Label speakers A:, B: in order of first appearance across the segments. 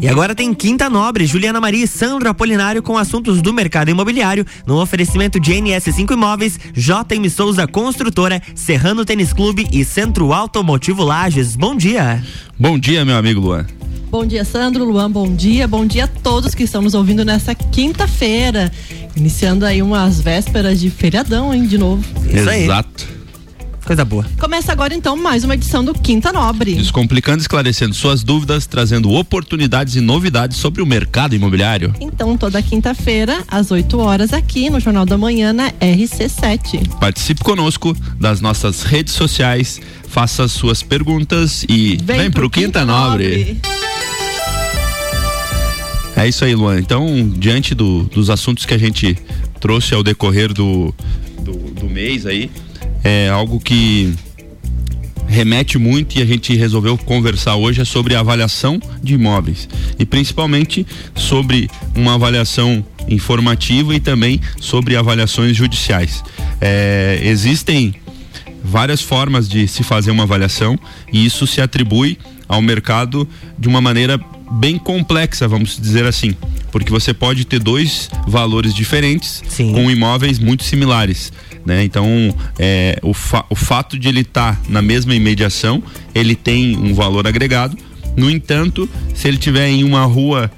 A: E agora tem Quinta Nobre, Juliana Maria e Sandro Apolinário com assuntos do mercado imobiliário, no oferecimento de NS5 Imóveis, JM Souza Construtora, Serrano Tênis Clube e Centro Automotivo Lages. Bom dia.
B: Bom dia, meu amigo Luan.
C: Bom dia, Sandro, Luan, bom dia. Bom dia a todos que estão nos ouvindo nessa quinta-feira. Iniciando aí umas vésperas de feriadão, hein, de novo.
B: Isso Exato.
A: Aí. Coisa boa.
C: Começa agora então mais uma edição do Quinta Nobre.
B: Descomplicando, esclarecendo suas dúvidas, trazendo oportunidades e novidades sobre o mercado imobiliário.
C: Então, toda quinta-feira, às 8 horas, aqui no Jornal da Manhã, na RC7.
B: Participe conosco das nossas redes sociais, faça suas perguntas e vem, vem pro, pro Quinta, Quinta Nobre. Nobre. É isso aí, Luan. Então, diante do, dos assuntos que a gente trouxe ao decorrer do, do, do mês aí, é algo que remete muito e a gente resolveu conversar hoje é sobre avaliação de imóveis e principalmente sobre uma avaliação informativa e também sobre avaliações judiciais. É, existem várias formas de se fazer uma avaliação e isso se atribui ao mercado de uma maneira bem complexa, vamos dizer assim, porque você pode ter dois valores diferentes Sim. com imóveis muito similares. Né? Então, é, o, fa o fato de ele estar tá na mesma imediação, ele tem um valor agregado. No entanto, se ele tiver em uma rua,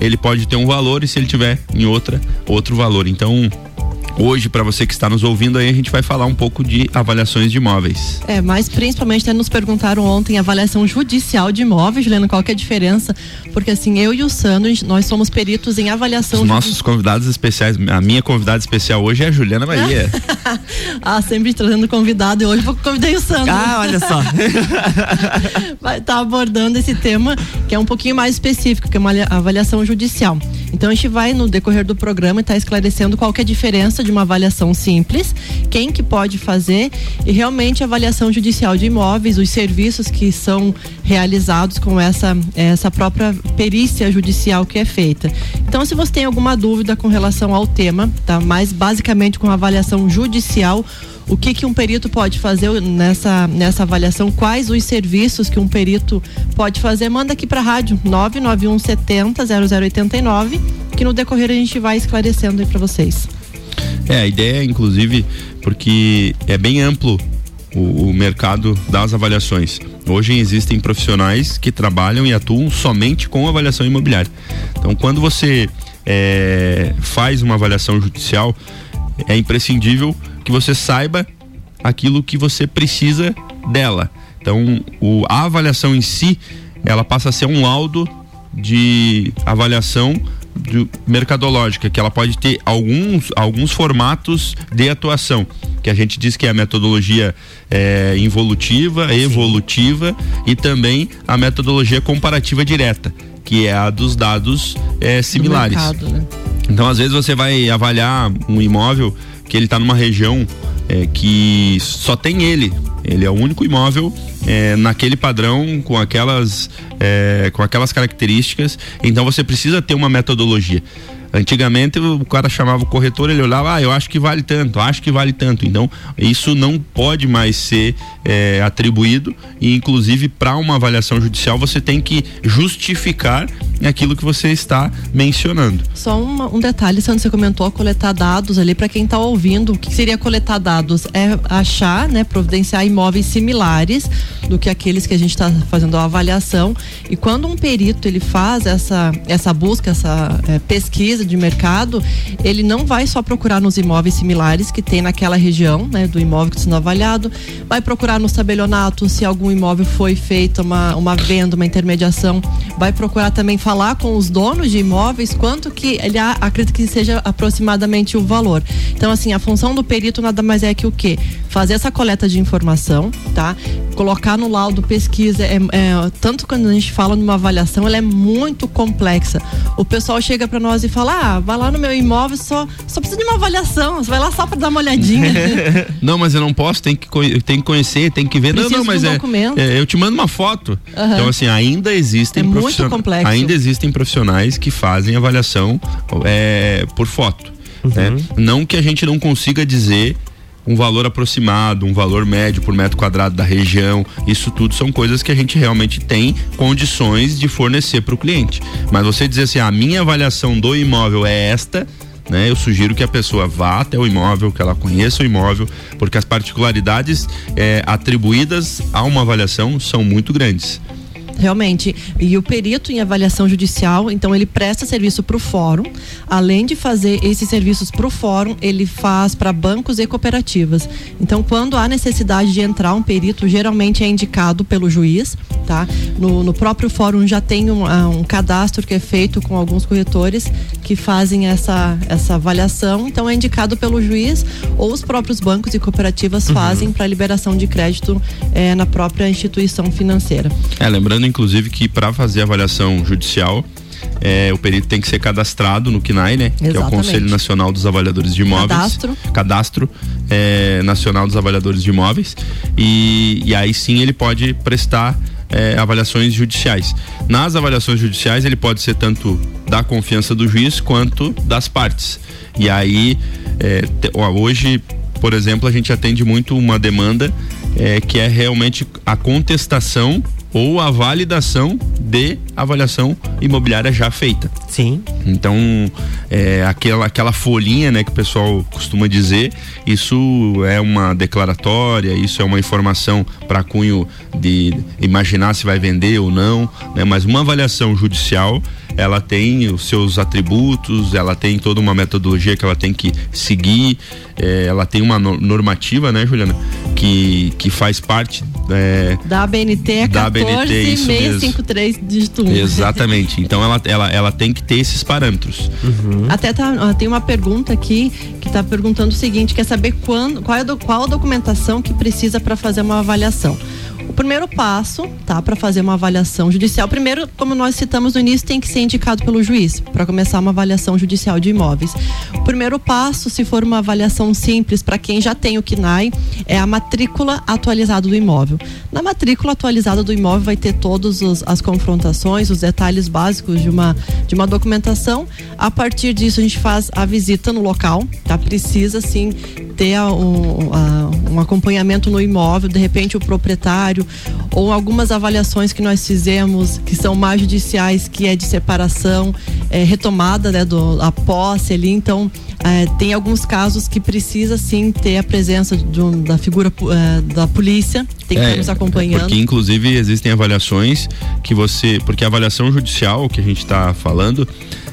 B: ele pode ter um valor e se ele tiver em outra, outro valor. Então, Hoje, para você que está nos ouvindo aí, a gente vai falar um pouco de avaliações de imóveis.
C: É, mas principalmente até nos perguntaram ontem avaliação judicial de imóveis, Juliana, qual que é a diferença? Porque assim, eu e o Sandro, nós somos peritos em avaliação.
B: Os nossos convidados especiais, a minha convidada especial hoje é a Juliana Maria.
C: ah, sempre trazendo convidado e hoje eu convidei o Sandro.
A: Ah, olha só.
C: vai estar tá abordando esse tema que é um pouquinho mais específico, que é uma avaliação judicial. Então a gente vai no decorrer do programa estar tá esclarecendo qual é a diferença de uma avaliação simples, quem que pode fazer e realmente a avaliação judicial de imóveis, os serviços que são realizados com essa essa própria perícia judicial que é feita. Então, se você tem alguma dúvida com relação ao tema, tá? Mais basicamente com a avaliação judicial, o que, que um perito pode fazer nessa, nessa avaliação, quais os serviços que um perito pode fazer, manda aqui para a rádio 991 70 0089, que no decorrer a gente vai esclarecendo aí para vocês.
B: É, a ideia, inclusive, porque é bem amplo o, o, mercado das avaliações. Hoje existem profissionais que trabalham e atuam somente com avaliação imobiliária. Então, quando você é, faz uma avaliação judicial, é imprescindível que você saiba aquilo que você precisa dela. Então, o, a avaliação em si, ela passa a ser um laudo de avaliação de mercadológica, que ela pode ter alguns, alguns formatos de atuação, que a gente diz que é a metodologia é, involutiva, evolutiva e também a metodologia comparativa direta, que é a dos dados é, similares. Mercado, né? Então, às vezes você vai avaliar um imóvel que ele está numa região é, que só tem ele. Ele é o único imóvel é, naquele padrão, com aquelas, é, com aquelas características. Então você precisa ter uma metodologia. Antigamente o cara chamava o corretor, ele olhava, ah, eu acho que vale tanto, acho que vale tanto. Então, isso não pode mais ser é, atribuído e, inclusive, para uma avaliação judicial, você tem que justificar aquilo que você está mencionando.
C: Só uma, um detalhe, Sandro, você comentou coletar dados ali para quem está ouvindo. O que seria coletar dados? É achar, né, providenciar imóveis similares do que aqueles que a gente está fazendo a avaliação. E quando um perito ele faz essa, essa busca, essa é, pesquisa de mercado, ele não vai só procurar nos imóveis similares que tem naquela região, né, do imóvel que está sendo avaliado, vai procurar nos tabelionatos se algum imóvel foi feita uma, uma venda, uma intermediação, vai procurar também falar com os donos de imóveis quanto que ele acredita que seja aproximadamente o valor. Então, assim, a função do perito nada mais é que o quê? Fazer essa coleta de informação, tá? Colocar no laudo pesquisa, é, é, tanto quando a gente fala numa avaliação, ela é muito complexa. O pessoal chega para nós e fala: ah, vai lá no meu imóvel, só, só precisa de uma avaliação, você vai lá só para dar uma olhadinha.
B: não, mas eu não posso, tem que, tem que conhecer, tem que ver. Preciso não, não, mas é, é, Eu te mando uma foto. Uhum. Então, assim, ainda existem
C: é muito complexo.
B: Ainda existem profissionais que fazem avaliação é, por foto. Né? Uhum. Né? Não que a gente não consiga dizer um valor aproximado, um valor médio por metro quadrado da região. Isso tudo são coisas que a gente realmente tem condições de fornecer para o cliente. Mas você dizer assim, a minha avaliação do imóvel é esta, né? Eu sugiro que a pessoa vá até o imóvel, que ela conheça o imóvel, porque as particularidades é, atribuídas a uma avaliação são muito grandes.
C: Realmente. E o perito em avaliação judicial, então ele presta serviço para o fórum. Além de fazer esses serviços para o fórum, ele faz para bancos e cooperativas. Então, quando há necessidade de entrar um perito, geralmente é indicado pelo juiz, tá? No, no próprio fórum já tem um, ah, um cadastro que é feito com alguns corretores que fazem essa, essa avaliação. Então, é indicado pelo juiz ou os próprios bancos e cooperativas uhum. fazem para liberação de crédito eh, na própria instituição financeira.
B: É, lembrando inclusive, que para fazer avaliação judicial, é, o perito tem que ser cadastrado no CNAI, né? Exatamente. Que é o Conselho Nacional dos Avaliadores de Imóveis.
C: Cadastro.
B: Cadastro é, Nacional dos Avaliadores de Imóveis. E, e aí sim ele pode prestar é, avaliações judiciais. Nas avaliações judiciais, ele pode ser tanto da confiança do juiz quanto das partes. E aí, é, te, ó, hoje, por exemplo, a gente atende muito uma demanda é, que é realmente a contestação ou a validação de avaliação imobiliária já feita.
A: Sim.
B: Então, é, aquela, aquela folhinha né, que o pessoal costuma dizer, isso é uma declaratória, isso é uma informação para cunho de imaginar se vai vender ou não, né, mas uma avaliação judicial ela tem os seus atributos, ela tem toda uma metodologia que ela tem que seguir, é, ela tem uma normativa, né, Juliana, que, que faz parte
C: é, da ABNT é da 14653 dígito 1.
B: Exatamente. Então ela, ela, ela tem que ter esses parâmetros.
C: Uhum. Até tá, tem uma pergunta aqui que está perguntando o seguinte: quer saber quando, qual, é do, qual a documentação que precisa para fazer uma avaliação? Primeiro passo, tá, para fazer uma avaliação judicial, primeiro, como nós citamos no início, tem que ser indicado pelo juiz para começar uma avaliação judicial de imóveis. O primeiro passo, se for uma avaliação simples para quem já tem o KNAI, é a matrícula atualizada do imóvel. Na matrícula atualizada do imóvel vai ter todas as confrontações, os detalhes básicos de uma de uma documentação. A partir disso a gente faz a visita no local, tá? Precisa sim ter um, um acompanhamento no imóvel, de repente o proprietário, ou algumas avaliações que nós fizemos, que são mais judiciais, que é de separação, é, retomada né, do, a posse ali, então é, tem alguns casos que precisa sim ter a presença um, da figura é, da polícia, tem que é, estar nos acompanhando.
B: Porque inclusive existem avaliações que você, porque a avaliação judicial que a gente está falando,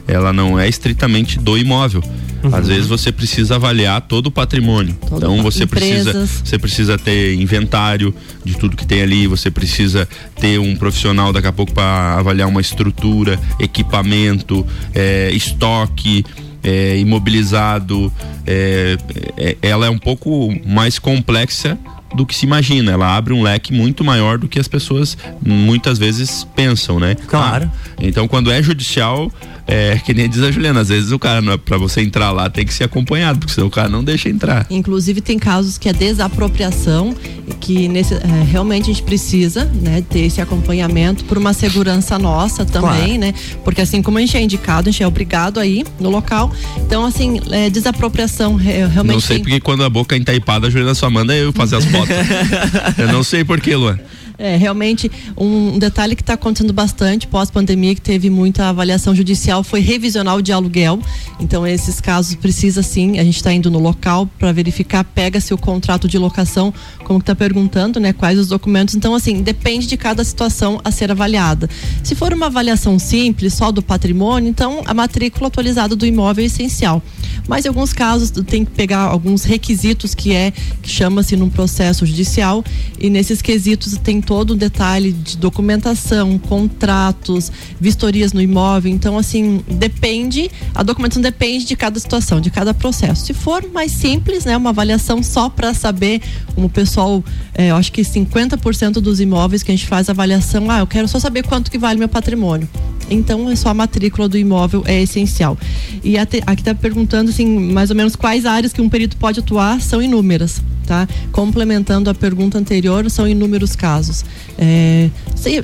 B: ela não é estritamente do imóvel. Uhum. Às vezes você precisa avaliar todo o patrimônio. Todo então você precisa, você precisa ter inventário de tudo que tem ali, você precisa ter um profissional daqui a pouco para avaliar uma estrutura, equipamento, é, estoque. É, imobilizado, é, é, ela é um pouco mais complexa do que se imagina. Ela abre um leque muito maior do que as pessoas muitas vezes pensam, né?
A: Claro.
B: Ah, então, quando é judicial, é, que nem diz a Juliana, às vezes o cara, para você entrar lá, tem que ser acompanhado, porque senão o cara não deixa entrar.
C: Inclusive, tem casos que é desapropriação, que nesse, é, realmente a gente precisa né, ter esse acompanhamento por uma segurança nossa também, claro. né? Porque assim como a gente é indicado, a gente é obrigado a ir no local. Então, assim, é, desapropriação realmente.
B: Não sei
C: tem...
B: porque quando a boca é entaipada, a Juliana só manda eu fazer as fotos. eu não sei porquê, Luan.
C: É, realmente, um detalhe que está acontecendo bastante pós-pandemia, que teve muita avaliação judicial, foi revisional de aluguel. Então, esses casos precisa sim, a gente está indo no local para verificar, pega-se o contrato de locação, como está perguntando, né? Quais os documentos. Então, assim, depende de cada situação a ser avaliada. Se for uma avaliação simples, só do patrimônio, então a matrícula atualizada do imóvel é essencial. Mas em alguns casos tem que pegar alguns requisitos que é que chama-se num processo judicial e nesses quesitos tem todo o detalhe de documentação, contratos, vistorias no imóvel. Então, assim, depende, a documentação depende de cada situação, de cada processo. Se for mais simples, né, uma avaliação só para saber, como o pessoal, é, eu acho que 50% dos imóveis que a gente faz avaliação, ah, eu quero só saber quanto que vale meu patrimônio. Então, é só a matrícula do imóvel é essencial. E aqui está perguntando, assim, mais ou menos quais áreas que um perito pode atuar, são inúmeras tá? Complementando a pergunta anterior, são inúmeros casos. É,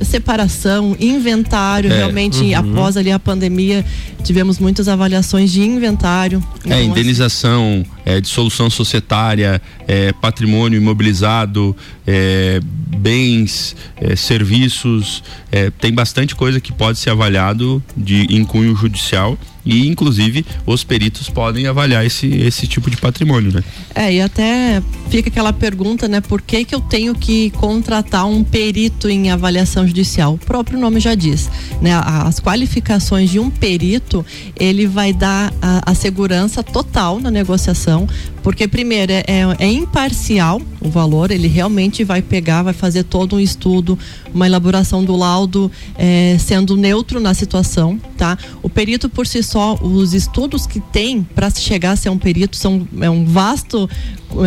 C: separação, inventário, é, realmente uhum. após ali a pandemia tivemos muitas avaliações de inventário.
B: É, então, indenização, é, dissolução societária, é, patrimônio imobilizado, é, bens, é, serviços, é, tem bastante coisa que pode ser avaliado de em cunho judicial e inclusive os peritos podem avaliar esse, esse tipo de patrimônio, né?
C: É, e até fica aquela pergunta, né, por que que eu tenho que contratar um perito em avaliação judicial? O próprio nome já diz, né, as qualificações de um perito, ele vai dar a, a segurança total na negociação, porque primeiro é, é, é imparcial o valor, ele realmente vai pegar, vai fazer todo um estudo, uma elaboração do laudo, é, sendo neutro na situação, tá? O perito por si só, os estudos que tem para chegar a ser um perito são é um vasto,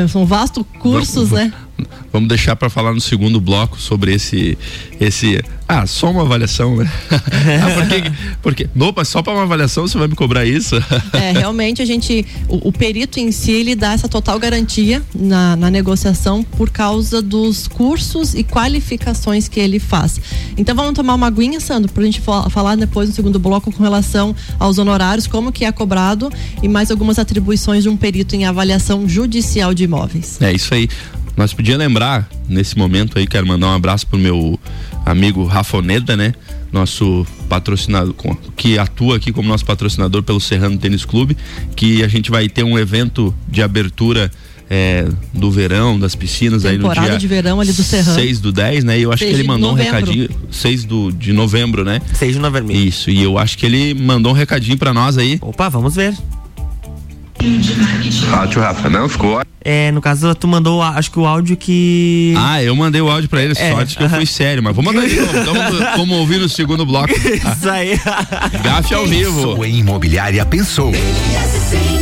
C: são vastos cursos, vamos, né?
B: Vamos deixar para falar no segundo bloco sobre esse esse ah, só uma avaliação, né? ah, porque, porque, opa, só para uma avaliação você vai me cobrar isso?
C: é, realmente a gente, o, o, perito em si, ele dá essa total garantia na, na negociação por causa dos cursos e qualificações que ele faz. Então vamos tomar uma aguinha, Sandro, para a gente falar depois no segundo bloco com relação aos honorários, como que é cobrado e mais algumas atribuições de um perito em avaliação judicial de imóveis.
B: É isso aí. Nós podíamos lembrar, nesse momento aí, quero mandar um abraço pro meu amigo Rafoneda, né? Nosso patrocinador, que atua aqui como nosso patrocinador pelo Serrano Tênis Clube, que a gente vai ter um evento de abertura é, do verão, das piscinas
C: Temporada
B: aí no dia
C: de verão ali do Serrano.
B: 6 do 10, né? E eu acho que ele mandou um recadinho. 6 do, de novembro, né?
A: 6 de novembro.
B: Isso, e eu acho que ele mandou um recadinho para nós aí.
A: Opa, vamos ver.
B: Rádio Rafa, não ficou.
A: É, no caso, tu mandou, acho que o áudio que.
B: Ah, eu mandei o áudio pra ele, é, sorte que uh -huh. eu fui sério, mas vou mandar de novo. Então, vamos ouvir no segundo bloco.
A: Isso aí.
B: Gafe ao vivo.
D: Sua imobiliária pensou.
A: RC7 8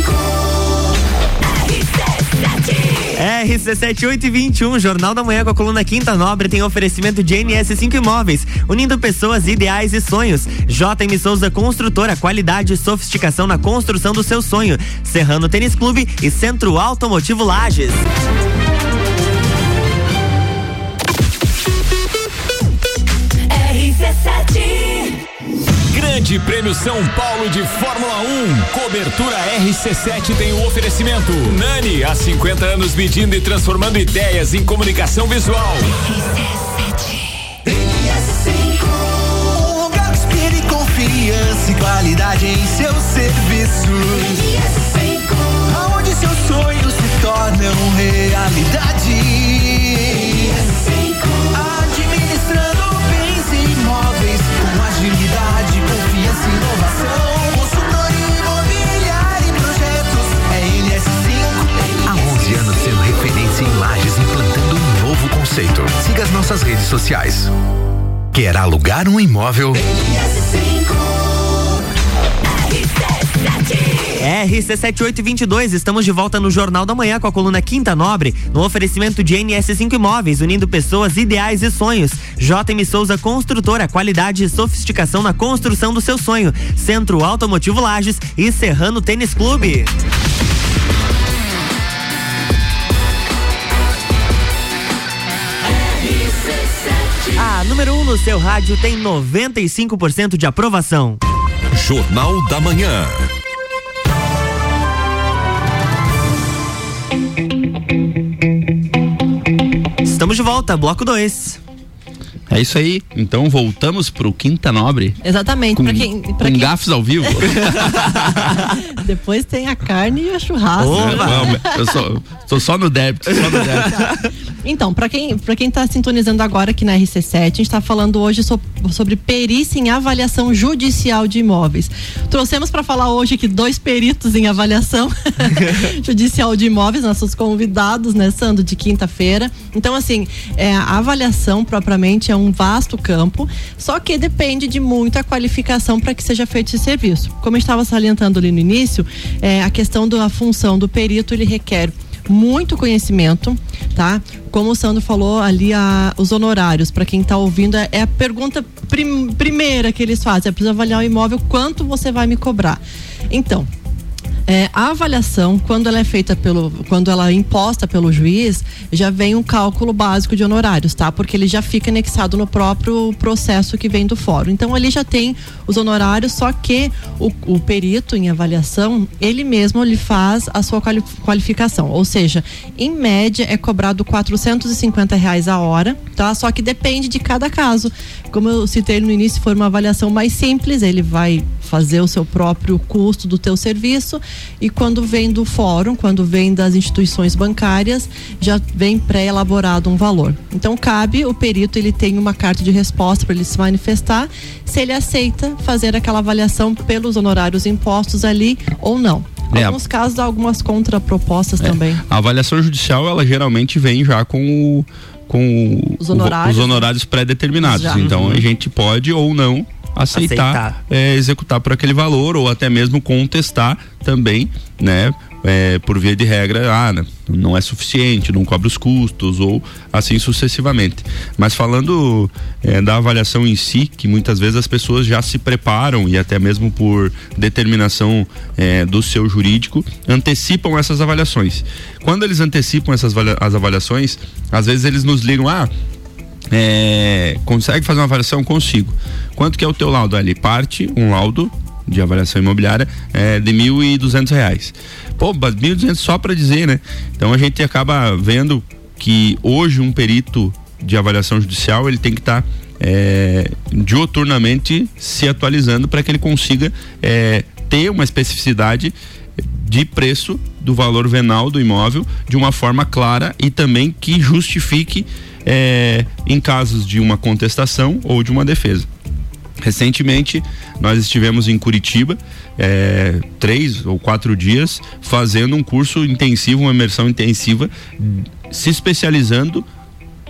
A: e 21, Jornal da Manhã com a coluna Quinta Nobre tem oferecimento de NS5 Imóveis, unindo pessoas, ideais e sonhos. JM Souza Construtora, qualidade e sofisticação na construção do seu sonho. Serrano Tênis Clube e Centro Automotivo Lages.
E: Grande Prêmio São Paulo de Fórmula 1. Cobertura RC7 tem o oferecimento. Nani, há 50 anos medindo e transformando ideias em comunicação visual.
F: Um lugar confiança e qualidade em seu serviço. Aonde seus sonhos se tornam realidade.
D: Sociais. Quer alugar um imóvel?
A: RC7822, estamos de volta no Jornal da Manhã com a coluna Quinta Nobre, no oferecimento de NS5 Imóveis, unindo pessoas, ideais e sonhos. JM Souza Construtora, qualidade e sofisticação na construção do seu sonho. Centro Automotivo Lages e Serrano Tênis Clube. A número 1 um no seu rádio tem 95% de aprovação.
E: Jornal da Manhã.
A: Estamos de volta, bloco 2.
B: É isso aí. Então voltamos pro Quinta Nobre.
C: Exatamente.
B: Com, pra quem, pra com quem... gafes ao vivo.
C: Depois tem a carne e a churrasco.
B: Não, eu sou, tô só no débito, só no débito.
C: Então, para quem para quem tá sintonizando agora aqui na RC7, a gente está falando hoje so, sobre perícia em avaliação judicial de imóveis. Trouxemos para falar hoje aqui dois peritos em avaliação judicial de imóveis, nossos convidados, né, Sandro, de quinta-feira. Então, assim, é, a avaliação propriamente é um vasto campo, só que depende de muita qualificação para que seja feito esse serviço. Como eu estava salientando ali no início, é, a questão da função do perito ele requer muito conhecimento, tá? Como o Sandro falou ali, a, os honorários, para quem está ouvindo, é, é, a pergunta prim, primeira que eles fazem: é preciso avaliar o imóvel, quanto você vai me cobrar? Então, É, a avaliação, quando ela é feita pelo, quando ela é imposta pelo juiz, já vem um cálculo básico de honorários, tá? Porque ele já fica anexado no próprio processo que vem do fórum. Então ali já tem os honorários, só que o, o perito em avaliação, ele mesmo ele faz a sua qualificação, ou seja, em média é cobrado 450 reais a hora, tá? Só que depende de cada caso. Como eu citei no início, se for uma avaliação mais simples, ele vai fazer o seu próprio custo do teu serviço e quando vem do fórum, quando vem das instituições bancárias, já vem pré-elaborado um valor. Então cabe o perito ele tem uma carta de resposta para ele se manifestar se ele aceita fazer aquela avaliação pelos honorários impostos ali ou não. É. Alguns casos, algumas contrapropostas é. também.
B: A avaliação judicial, ela geralmente vem já com o, com
C: os honorários,
B: os honorários pré-determinados. Então uhum. a gente pode ou não aceitar, aceitar. É, executar por aquele valor ou até mesmo contestar também, né? É, por via de regra, ah, né, não é suficiente, não cobre os custos ou assim sucessivamente. Mas falando é, da avaliação em si, que muitas vezes as pessoas já se preparam e até mesmo por determinação é, do seu jurídico antecipam essas avaliações. Quando eles antecipam essas as avaliações, às vezes eles nos ligam, ah, é, consegue fazer uma avaliação? Consigo. Quanto que é o teu laudo ali? Parte, um laudo de avaliação imobiliária é, de mil e duzentos reais. Pô, mil duzentos só para dizer, né? Então a gente acaba vendo que hoje um perito de avaliação judicial ele tem que estar tá, é, dioturnamente se atualizando para que ele consiga é, ter uma especificidade de preço do valor venal do imóvel de uma forma clara e também que justifique é, em casos de uma contestação ou de uma defesa. Recentemente, nós estivemos em Curitiba, é, três ou quatro dias, fazendo um curso intensivo, uma imersão intensiva, se especializando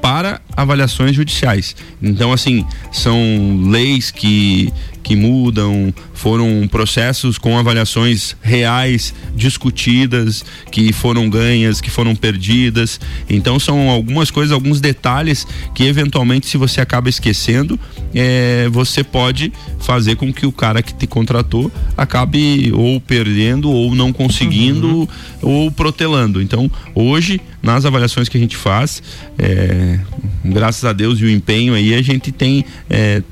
B: para avaliações judiciais. Então, assim, são leis que que mudam, foram processos com avaliações reais, discutidas, que foram ganhas, que foram perdidas. Então são algumas coisas, alguns detalhes que eventualmente, se você acaba esquecendo, é, você pode fazer com que o cara que te contratou acabe ou perdendo, ou não conseguindo, uhum. ou protelando. Então, hoje, nas avaliações que a gente faz, é, graças a Deus e o empenho aí, a gente tem é,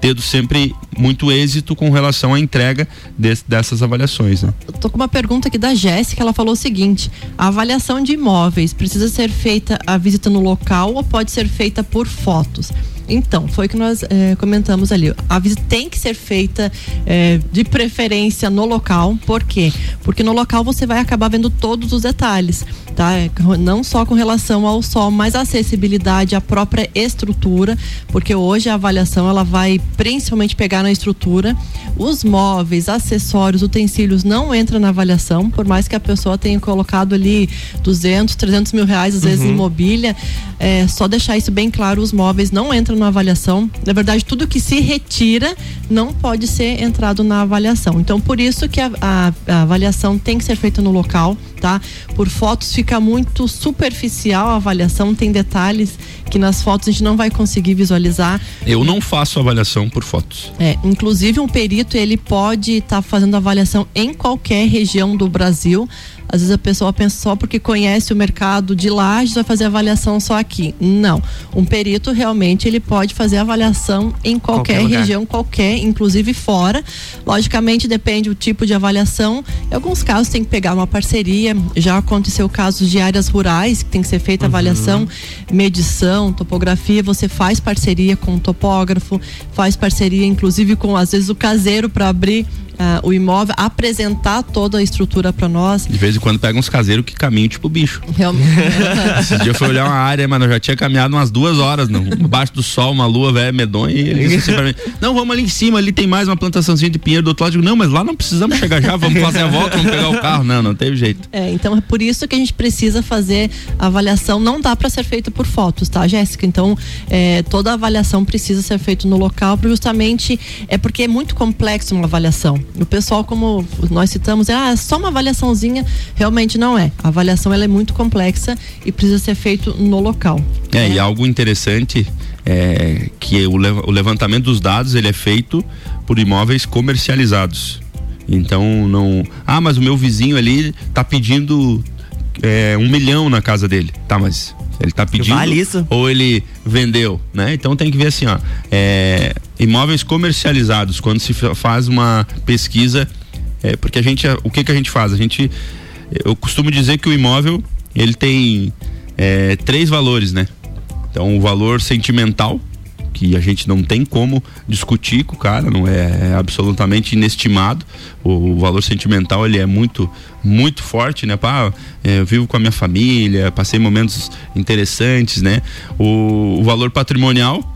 B: tendo sempre muito êxito com relação à entrega dessas avaliações. Né?
C: Eu tô com uma pergunta aqui da Jéssica, ela falou o seguinte: a avaliação de imóveis precisa ser feita a visita no local ou pode ser feita por fotos? Então, foi o que nós é, comentamos ali. A visita tem que ser feita é, de preferência no local. Por quê? Porque no local você vai acabar vendo todos os detalhes, tá? Não só com relação ao sol, mas a acessibilidade, a própria estrutura, porque hoje a avaliação ela vai principalmente pegar na estrutura. Os móveis, acessórios, utensílios não entram na avaliação, por mais que a pessoa tenha colocado ali 200, 300 mil reais, às vezes, uhum. em mobília. É, só deixar isso bem claro: os móveis não entram na avaliação. Na verdade, tudo que se retira não pode ser entrado na avaliação. Então, por isso que a, a, a avaliação tem que ser feita no local, tá? Por fotos fica muito superficial a avaliação, tem detalhes que nas fotos a gente não vai conseguir visualizar.
B: Eu não faço avaliação por fotos.
C: É, inclusive um perito ele pode estar tá fazendo avaliação em qualquer região do Brasil. Às vezes a pessoa pensa só porque conhece o mercado de lajes vai fazer avaliação só aqui. Não. Um perito realmente ele pode fazer avaliação em qualquer, qualquer região, qualquer, inclusive fora. Logicamente depende do tipo de avaliação. Em alguns casos tem que pegar uma parceria. Já aconteceu casos de áreas rurais que tem que ser feita uhum. avaliação, medição, topografia. Você faz parceria com o topógrafo, faz parceria inclusive com às vezes o caseiro para abrir uh, o imóvel, apresentar toda a estrutura para nós.
B: De vez em quando pega uns caseiros que caminham tipo bicho.
C: Realmente.
B: Esse dia eu fui olhar uma área, mano, eu já tinha caminhado umas duas horas, não, embaixo do sol, uma lua velha medonha, e ele disse assim não, vamos ali em cima, ali tem mais uma plantaçãozinha de pinheiro do outro lado. Eu digo, não, mas lá não precisamos chegar já, vamos fazer a volta, vamos pegar o carro. Não, não teve jeito.
C: É, então é por isso que a gente precisa fazer avaliação, não dá para ser feita por fotos, tá, Jéssica? Então, é, toda a avaliação precisa ser feita no local, justamente é porque é muito complexo uma avaliação. O pessoal, como nós citamos, é ah, só uma avaliaçãozinha, realmente não é. A avaliação ela é muito complexa e precisa ser feito no local.
B: É, é. e algo interessante é que o, o levantamento dos dados ele é feito por imóveis comercializados. Então não. Ah, mas o meu vizinho ali tá pedindo é, um milhão na casa dele. Tá, mas ele tá pedindo
A: Vale isso?
B: ou ele vendeu, né? Então tem que ver assim, ó, é, imóveis comercializados quando se fa- faz uma pesquisa, é, porque a gente, o que que a gente faz? A gente, eu costumo dizer que o imóvel ele tem é, três valores, né? Então o valor sentimental que a gente não tem como discutir com o cara, não é, é absolutamente inestimado. O, o valor sentimental ele é muito muito forte, né? Pá, é, eu vivo com a minha família, passei momentos interessantes, né? O, o valor patrimonial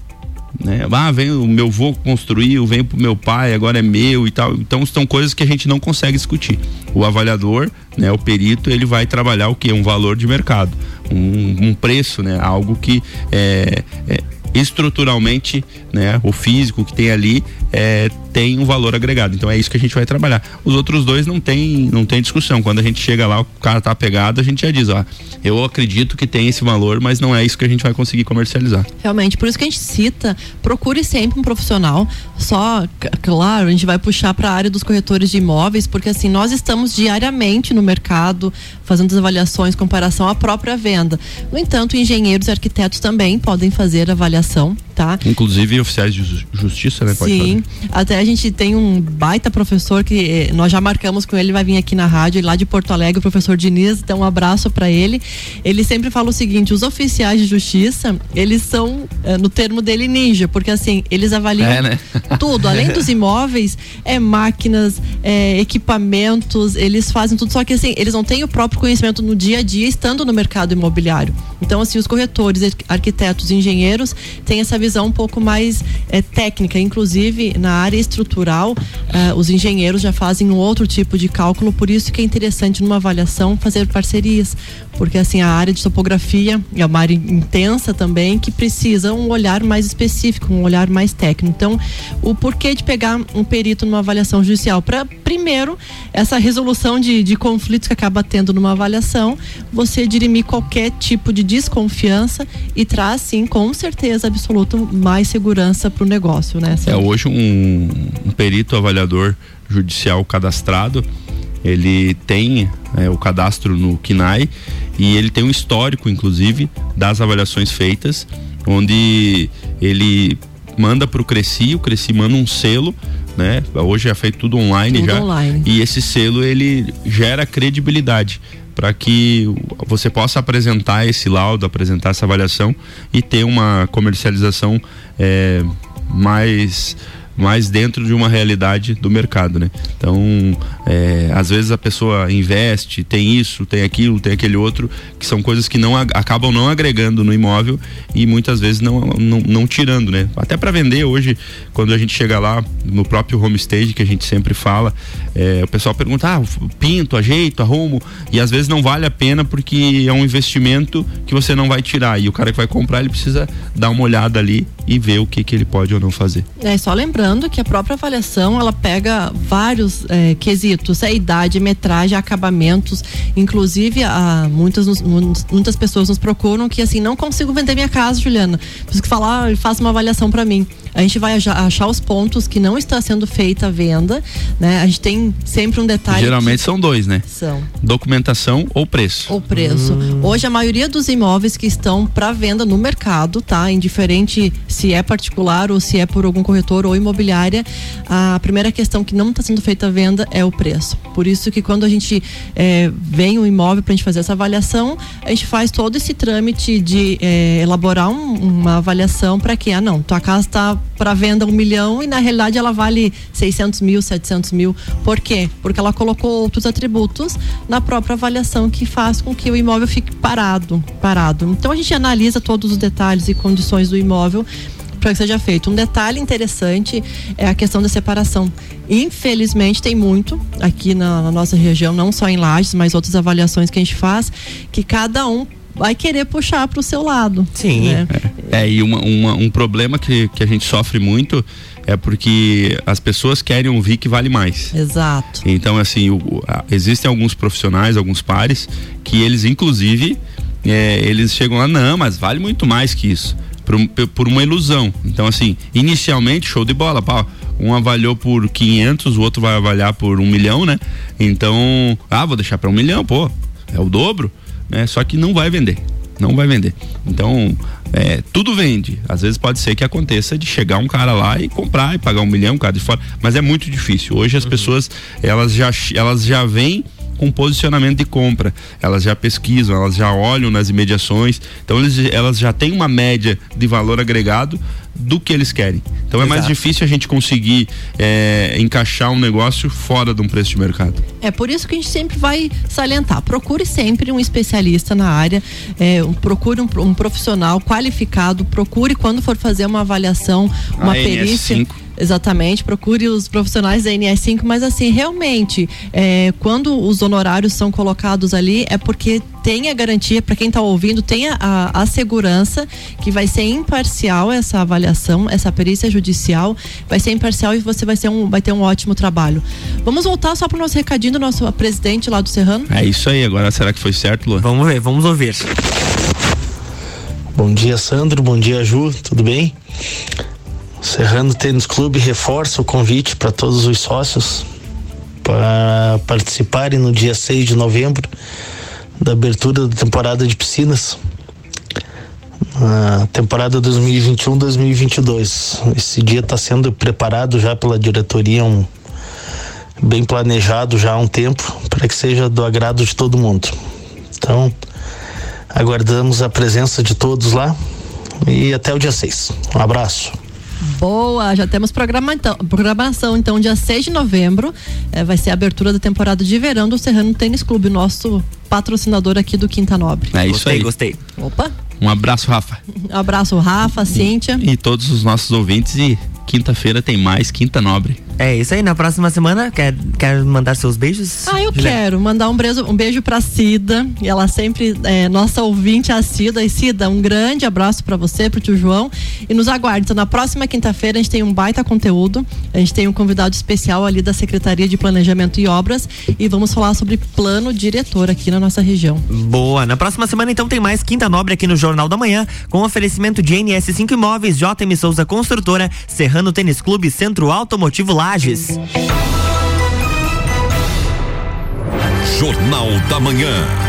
B: né? Ah, vem o meu avô construiu, vem pro meu pai, agora é meu e tal. Então são coisas que a gente não consegue discutir. O avaliador, né, o perito, ele vai trabalhar o que? Um valor de mercado, um, um preço, né? Algo que é, é, estruturalmente, né, o físico que tem ali é, tem um valor agregado. Então é isso que a gente vai trabalhar. Os outros dois não tem, não tem discussão. Quando a gente chega lá, o cara tá apegado, a gente já diz, ó, eu acredito que tem esse valor, mas não é isso que a gente vai conseguir comercializar.
C: Realmente, por isso que a gente cita, procure sempre um profissional. Só, claro, a gente vai puxar para a área dos corretores de imóveis, porque assim, nós estamos diariamente no mercado fazendo as avaliações, comparação à própria venda. No entanto, engenheiros e arquitetos também podem fazer avaliação, tá?
B: Inclusive oficiais de ju- justiça, né? Pode
C: Sim, até a gente tem um baita professor que eh, nós já marcamos com ele, vai vir aqui na rádio, lá de Porto Alegre, o professor Diniz, então um abraço para ele. Ele sempre fala o seguinte: os oficiais de justiça, eles são, eh, no termo dele, ninja, porque assim, eles avaliam
B: É, né?
C: tudo, além dos imóveis, é máquinas, é, equipamentos, eles fazem tudo, só que assim, eles não têm o próprio conhecimento no dia a dia estando no mercado imobiliário. Então, assim, os corretores, arqu- arquitetos, engenheiros têm essa visão um pouco mais é, técnica, inclusive na área estrutural, eh, os engenheiros já fazem um outro tipo de cálculo, por isso que é interessante numa avaliação fazer parcerias, porque assim a área de topografia é uma área intensa também que precisa um olhar mais específico, um olhar mais técnico. Então, o porquê de pegar um perito numa avaliação judicial para primeiro essa resolução de, de conflitos que acaba tendo numa avaliação, você dirimir qualquer tipo de desconfiança e traz sim com certeza absoluta mais segurança para o negócio, né?
B: É,
C: Sandro?
B: hoje um, um perito avaliador judicial cadastrado, ele tem é, o cadastro no KINAI e ele tem um histórico, inclusive, das avaliações feitas, onde ele manda para o Cresci, o Cresci manda um selo, né? Hoje é feito tudo online
C: Tudo
B: já.
C: online.
B: E esse selo ele gera credibilidade para que você possa apresentar esse laudo, apresentar essa avaliação e ter uma comercialização é, mais mais dentro de uma realidade do mercado, né? Então, é, às vezes a pessoa investe, tem isso, tem aquilo, tem aquele outro, que são coisas que não acabam não agregando no imóvel e muitas vezes não, não, não tirando, né? Até para vender hoje, quando a gente chega lá no próprio homestage que a gente sempre fala, é, o pessoal pergunta, ah, pinto, ajeito, arrumo, e às vezes não vale a pena porque é um investimento que você não vai tirar e o cara que vai comprar ele precisa dar uma olhada ali e ver o que que ele pode ou não fazer.
C: É, só lembrando que a própria avaliação ela pega vários é, quesitos, é idade, metragem, acabamentos, inclusive a, muitas, nos- nos- muitas pessoas nos procuram que assim, não consigo vender minha casa, Juliana. Preciso que falar, faça uma avaliação para mim. A gente vai achar os pontos que não está sendo feita a venda, né? A gente tem sempre um detalhe.
B: Geralmente são dois, né?
C: que são
B: Documentação ou preço.
C: o preço. Hoje a maioria dos imóveis que estão para venda no mercado, tá? Indiferente se é particular ou se é por algum corretor ou imobiliária, a primeira questão que não está sendo feita a venda é o preço. Por isso que quando a gente eh, vem o imóvel para a gente fazer essa avaliação, a gente faz todo esse trâmite de eh, elaborar um- uma avaliação para que, ah não, tua casa está para venda um milhão e na realidade ela vale 600 mil, 700 mil. Por quê? Porque ela colocou outros atributos na própria avaliação que faz com que o imóvel fique parado, parado. Então a gente analisa todos os detalhes e condições do imóvel para que seja feito. Um detalhe interessante é a questão da separação. Infelizmente tem muito aqui na, na nossa região, não só em Lages, mas outras avaliações que a gente faz, que cada um vai querer puxar para o seu lado.
A: Sim.
C: né?
B: É, e uma, uma- um problema que, que a gente sofre muito é porque as pessoas querem ouvir que vale mais.
C: Exato.
B: Então, assim, o- a- existem alguns profissionais, alguns pares, que eles, inclusive, é, eles chegam lá, não, mas vale muito mais que isso. por, por uma ilusão. Então, assim, inicialmente, show de bola, pá, um avaliou por 500, o outro vai avaliar por um milhão, né? Então, ah, vou deixar para um milhão, pô, é o dobro, né? Só que não vai vender, não vai vender. Então, é, tudo vende. Às vezes pode ser que aconteça de chegar um cara lá e comprar e pagar um milhão, um cara de fora, mas é muito difícil. Hoje as pessoas, elas já, elas já vêm com posicionamento de compra. Elas já pesquisam, elas já olham nas imediações. Então eles, elas já têm uma média de valor agregado do que eles querem. Então é mais
A: Exato.
B: difícil a gente conseguir é, encaixar um negócio fora de um preço de mercado.
C: É por isso que a gente sempre vai salientar. Procure sempre um especialista na área, é, um- procure um, um profissional qualificado, procure quando for fazer uma avaliação, uma
B: A NS5.
C: Exatamente, procure os profissionais da NS5, mas assim, realmente, é, quando os honorários são colocados ali, é porque tem a garantia, para quem está ouvindo, tem a, a, segurança que vai ser imparcial essa avaliação, essa perícia judicial, vai ser imparcial e você vai, ser um, vai ter um ótimo trabalho. Vamos voltar só para o nosso recadinho do nosso presidente lá do Serrano?
B: É isso aí. Agora será que foi certo, Luan?
A: Vamos ver, vamos ouvir.
G: Bom dia, Sandro. Bom dia, Ju. Tudo bem? Serrano Tênis Clube reforça o convite para todos os sócios para participarem no dia 6 de novembro da abertura da temporada de piscinas. A temporada 2021-2022. Esse dia está sendo preparado já pela diretoria, um, bem planejado já há um tempo, para que seja do agrado de todo mundo. Então, Aguardamos a presença de todos lá e até o dia 6. Um abraço.
C: Boa, já temos programa, então, programação. Então, dia 6 de novembro eh, vai ser a abertura da temporada de verão do Serrano Tênis Clube, nosso patrocinador aqui do Quinta Nobre.
B: É isso
A: gostei,
B: aí.
A: gostei.
C: Opa,
B: Um abraço, Rafa.
C: abraço, Rafa, Cíntia.
B: E todos os nossos ouvintes. E quinta-feira tem mais Quinta Nobre.
A: É isso aí, na próxima semana, quer, quer mandar seus beijos?
C: Ah, eu
A: Juliana?
C: quero mandar um beijo, um beijo pra Cida. E ela sempre é nossa ouvinte, a Cida. E Cida, um grande abraço pra você, pro tio João. E nos aguarde. Então, na próxima quinta-feira, a gente tem um baita conteúdo. A gente tem um convidado especial ali da Secretaria de Planejamento e Obras. E vamos falar sobre plano diretor aqui na nossa região.
A: Boa. Na próxima semana, então, tem mais Quinta Nobre aqui no Jornal da Manhã, com oferecimento de NS5 Imóveis, JM Souza Construtora, Serrano Tênis Clube, Centro Automotivo Lages.
E: Jornal da Manhã.